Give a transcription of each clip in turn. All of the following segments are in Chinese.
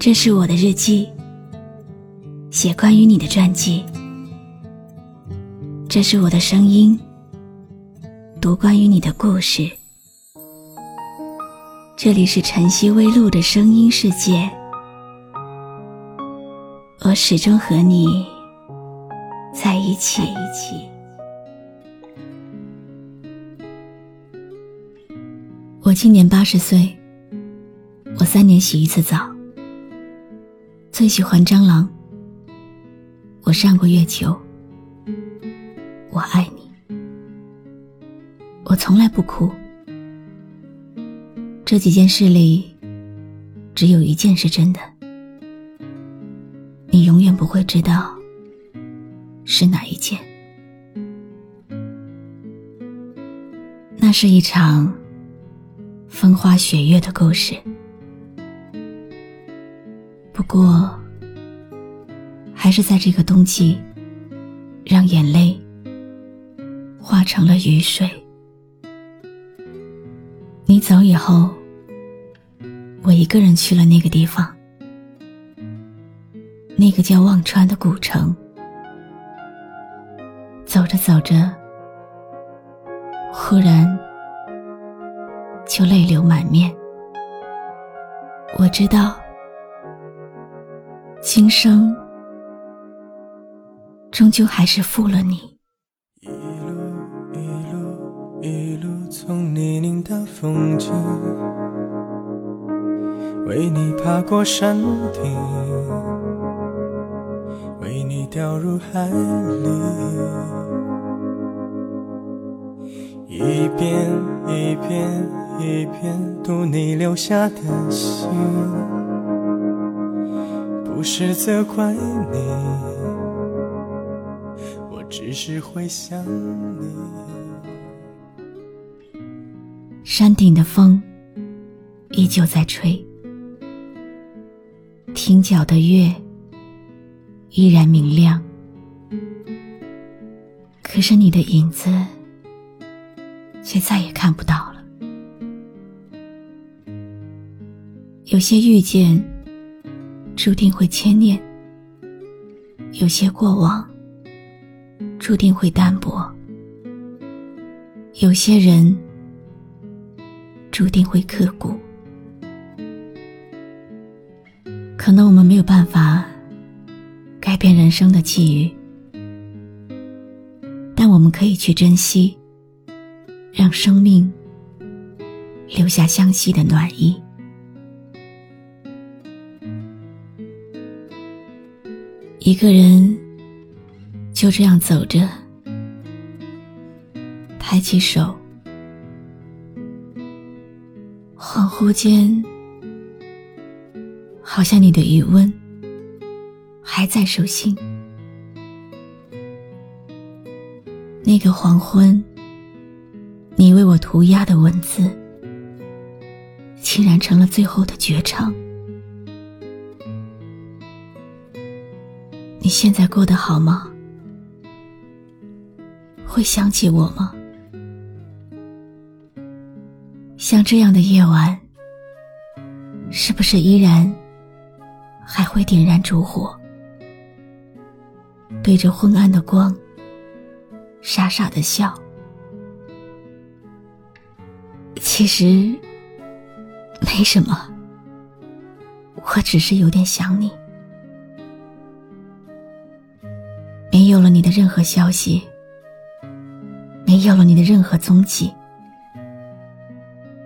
这是我的日记，写关于你的传记。这是我的声音，读关于你的故事。这里是晨曦微露的声音世界，我始终和你在一起。我今年八十岁，我三年洗一次澡。最喜欢蟑螂。我上过月球。我爱你。我从来不哭。这几件事里，只有一件是真的。你永远不会知道是哪一件。那是一场风花雪月的故事。过，还是在这个冬季，让眼泪化成了雨水。你走以后，我一个人去了那个地方，那个叫忘川的古城。走着走着，忽然就泪流满面。我知道。今生，终究还是负了你。一路一路一路从泥泞到风景，为你爬过山顶，为你掉入海里，一遍一遍一遍读你留下的信。不是责怪你，我只是会想你。山顶的风依旧在吹，亭角的月依然明亮，可是你的影子却再也看不到了。有些遇见。注定会牵念，有些过往注定会淡薄，有些人注定会刻骨。可能我们没有办法改变人生的际遇，但我们可以去珍惜，让生命留下相惜的暖意。一个人就这样走着，抬起手，恍惚间，好像你的余温还在手心。那个黄昏，你为我涂鸦的文字，竟然成了最后的绝唱。你现在过得好吗？会想起我吗？像这样的夜晚，是不是依然还会点燃烛火，对着昏暗的光，傻傻的笑？其实没什么，我只是有点想你。没有了你的任何消息，没有了你的任何踪迹，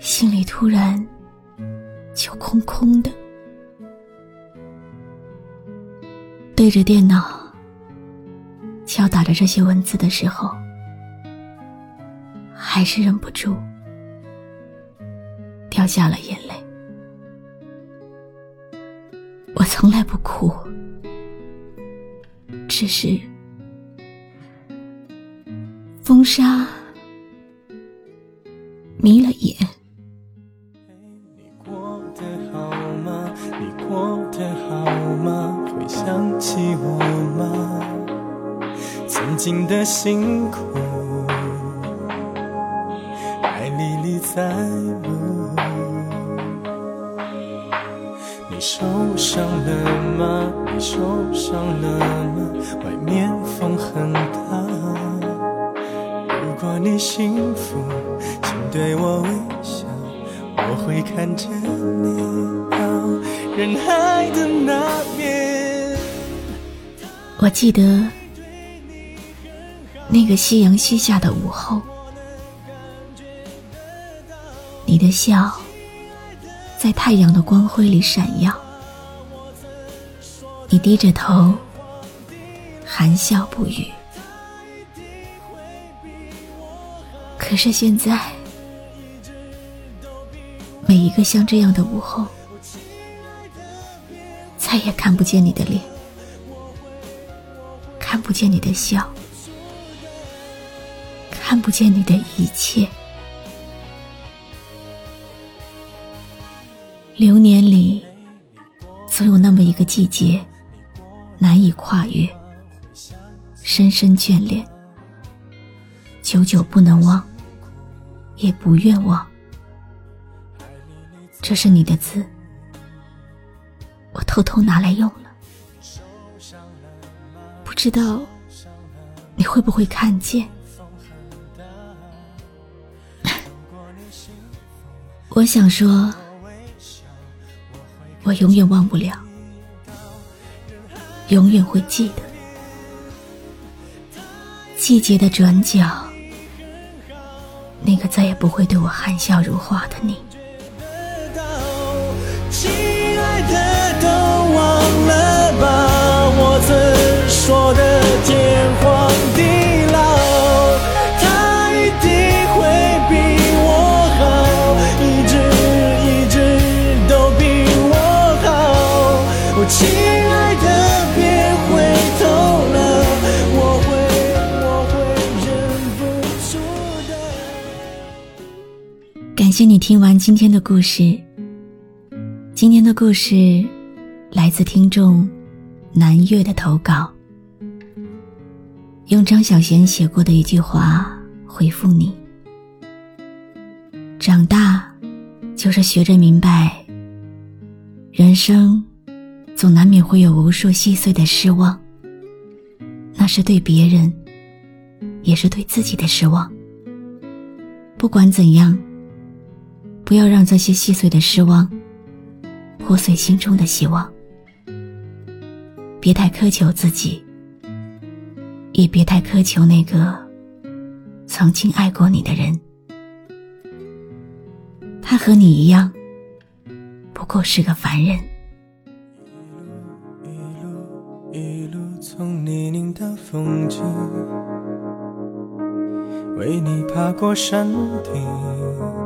心里突然就空空的。对着电脑敲打着这些文字的时候，还是忍不住掉下了眼泪。我从来不哭，只是。风沙迷了眼。你过得好吗？你过得好吗？会想起我吗？曾经的辛苦，还历历在目。你受伤了吗？你受伤了吗？外面风很大。如果你幸福，请对我微笑，我会看着你到人海的那边。我记得那个夕阳西下的午后，你的笑在太阳的光辉里闪耀。你低着头，含笑不语。可是现在，每一个像这样的午后，再也看不见你的脸，看不见你的笑，看不见你的一切。流年里，总有那么一个季节。难以跨越，深深眷恋，久久不能忘，也不愿忘。这是你的字，我偷偷拿来用了，不知道你会不会看见。我想说，我永远忘不了。永远会记得，季节的转角，那个再也不会对我含笑如花的你。亲爱的，都忘了吧，我曾说的天荒地感谢你听完今天的故事。今天的故事来自听众南月的投稿，用张小娴写过的一句话回复你：长大就是学着明白，人生总难免会有无数细碎的失望，那是对别人，也是对自己的失望。不管怎样。不要让这些细碎的失望破碎心中的希望。别太苛求自己，也别太苛求那个曾经爱过你的人。他和你一样，不过是个凡人。一路从泥泞到风景，为你爬过山顶。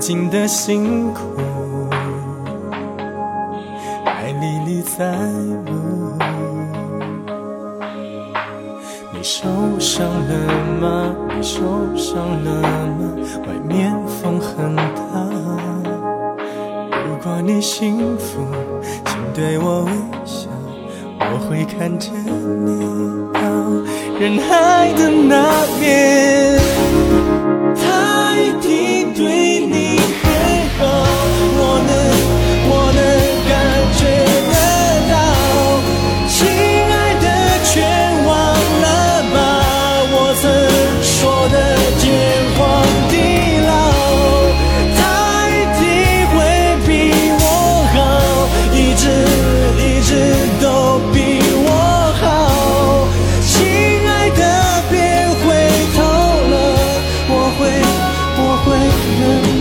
曾经的辛苦，还历历在目。你受伤了吗？你受伤了吗？外面风很大。如果你幸福，请对我微笑，我会看着你到人海的那边。他一定对。You.